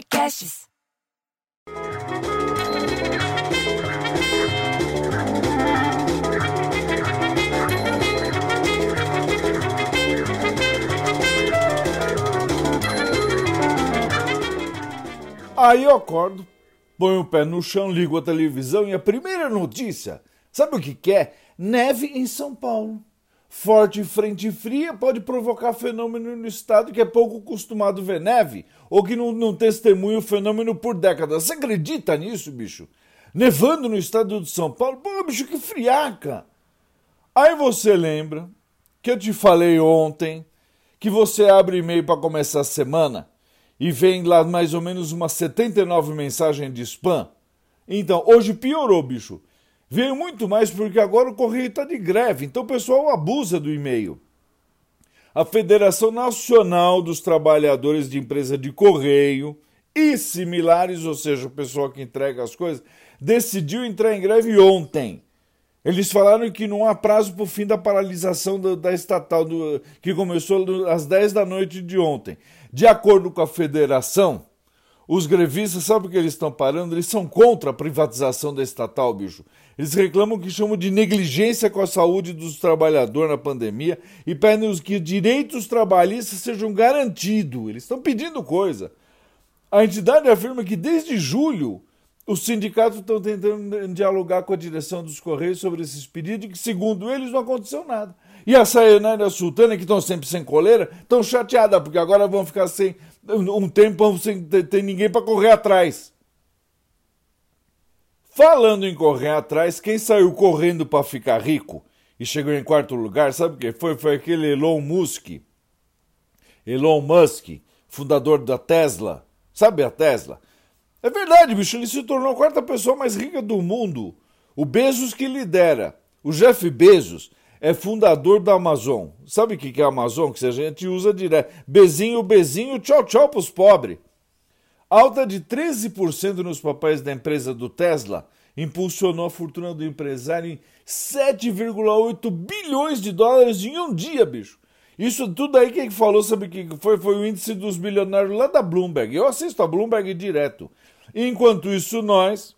Podcasts. Aí eu acordo, ponho o pé no chão, ligo a televisão e a primeira notícia, sabe o que, que é? Neve em São Paulo. Forte frente fria pode provocar fenômeno no estado que é pouco acostumado ver neve ou que não, não testemunha o fenômeno por décadas. Você acredita nisso, bicho? Nevando no estado de São Paulo? Pô, bicho, que friaca! Aí você lembra que eu te falei ontem que você abre e-mail para começar a semana e vem lá mais ou menos umas 79 mensagens de spam? Então, hoje piorou, bicho. Veio muito mais porque agora o correio está de greve, então o pessoal abusa do e-mail. A Federação Nacional dos Trabalhadores de Empresa de Correio e similares, ou seja, o pessoal que entrega as coisas, decidiu entrar em greve ontem. Eles falaram que não há prazo para o fim da paralisação da, da estatal, do, que começou às 10 da noite de ontem. De acordo com a federação, os grevistas, sabe o que eles estão parando? Eles são contra a privatização da estatal, bicho. Eles reclamam que chamam de negligência com a saúde dos trabalhadores na pandemia e pedem que direitos trabalhistas sejam garantidos. Eles estão pedindo coisa. A entidade afirma que desde julho os sindicatos estão tentando dialogar com a direção dos Correios sobre esses pedidos que, segundo eles, não aconteceu nada. E a Sayonara e a Sultana, que estão sempre sem coleira, estão chateadas, porque agora vão ficar sem um tempo sem ter ninguém para correr atrás. Falando em correr atrás, quem saiu correndo para ficar rico e chegou em quarto lugar, sabe o que foi? Foi aquele Elon Musk. Elon Musk, fundador da Tesla. Sabe a Tesla? É verdade, bicho, ele se tornou a quarta pessoa mais rica do mundo. O Bezos que lidera. O Jeff Bezos é fundador da Amazon. Sabe o que é a Amazon? Que a gente usa direto. Bezinho, bezinho, tchau, tchau pros pobres. Alta de 13% nos papéis da empresa do Tesla impulsionou a fortuna do empresário em 7,8 bilhões de dólares em um dia, bicho. Isso tudo aí quem falou, sabe o que foi? Foi o índice dos bilionários lá da Bloomberg. Eu assisto a Bloomberg direto. Enquanto isso, nós,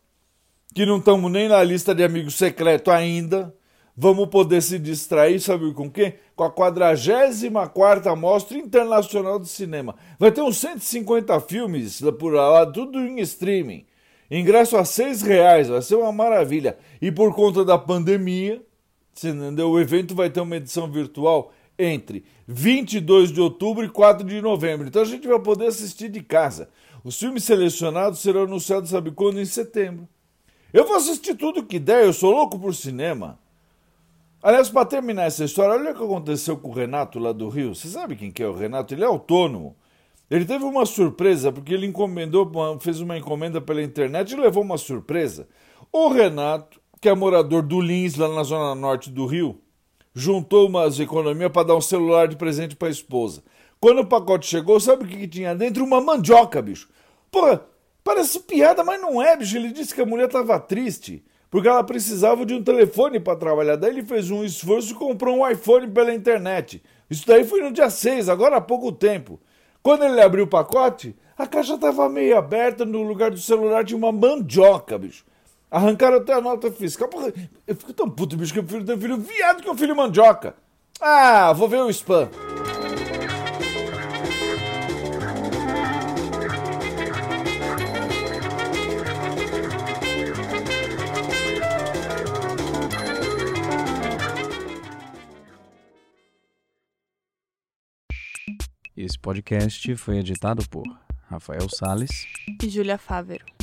que não estamos nem na lista de amigos secreto ainda, vamos poder se distrair, sabe com quem? Com a 44 Mostra Internacional de Cinema. Vai ter uns 150 filmes por lá, tudo em streaming. Ingresso a seis reais, vai ser uma maravilha. E por conta da pandemia, o evento vai ter uma edição virtual entre 22 de outubro e 4 de novembro. Então a gente vai poder assistir de casa. Os filmes selecionados serão anunciados, sabe quando? Em setembro. Eu vou assistir tudo que der, eu sou louco por cinema. Aliás, para terminar essa história, olha o que aconteceu com o Renato lá do Rio. Você sabe quem que é o Renato? Ele é autônomo. Ele teve uma surpresa, porque ele encomendou, fez uma encomenda pela internet e levou uma surpresa. O Renato, que é morador do Lins, lá na zona norte do Rio, juntou umas economias para dar um celular de presente para a esposa. Quando o pacote chegou, sabe o que, que tinha dentro? Uma mandioca, bicho. Porra, parece piada, mas não é, bicho. Ele disse que a mulher estava triste porque ela precisava de um telefone para trabalhar. Daí ele fez um esforço e comprou um iPhone pela internet. Isso daí foi no dia 6, agora há pouco tempo. Quando ele abriu o pacote, a caixa estava meio aberta, no lugar do celular tinha uma mandioca, bicho. Arrancaram até a nota fiscal. Porra, eu fico tão puto, bicho, que eu ter um filho viado que um filho mandioca. Ah, vou ver o spam. Esse podcast foi editado por Rafael Sales e Júlia Fávero.